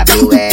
I be with.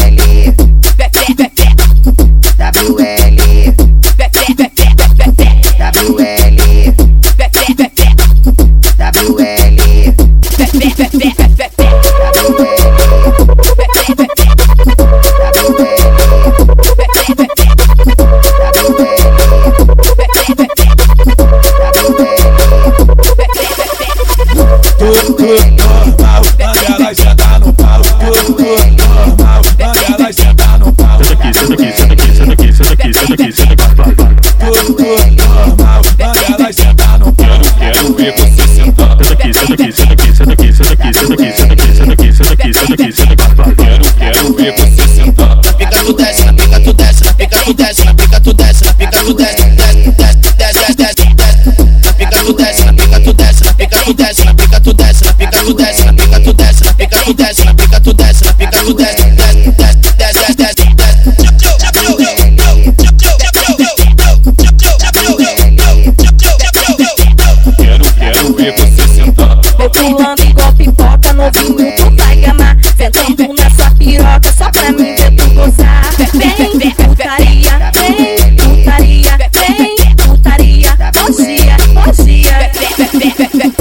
Rolando igual pipoca, novinho tu vai gamar Ventando nessa piroca, só pra mim ver tu gozar Vem, vem, putaria, vem, putaria, vem, putaria Bom dia, bom dia Vem, vem, vem, vem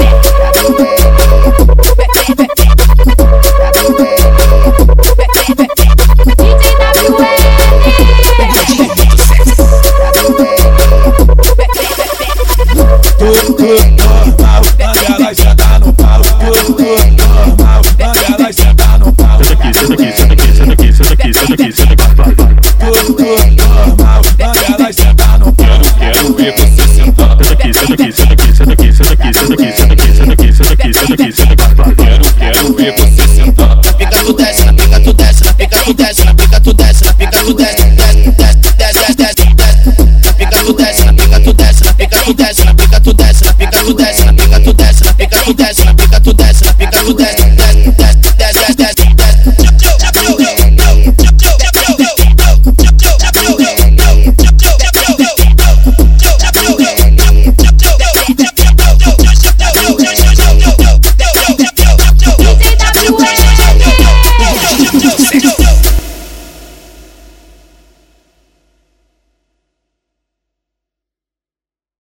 Good. aqui, senta aqui, senta aqui, senta aqui, senta aqui, senta aqui, senta aqui. Quero, quero ver aqui, sentar. aqui, pica aqui, desce, aqui, pica aqui, desce, aqui, pica aqui, desce, aqui, pica aqui, desce, aqui, pica aqui, desce, aqui, desce, aqui, desce, aqui, Na pica tu aqui, na pica tu aqui, na pica tu aqui, na pica tu aqui, na pica tu aqui,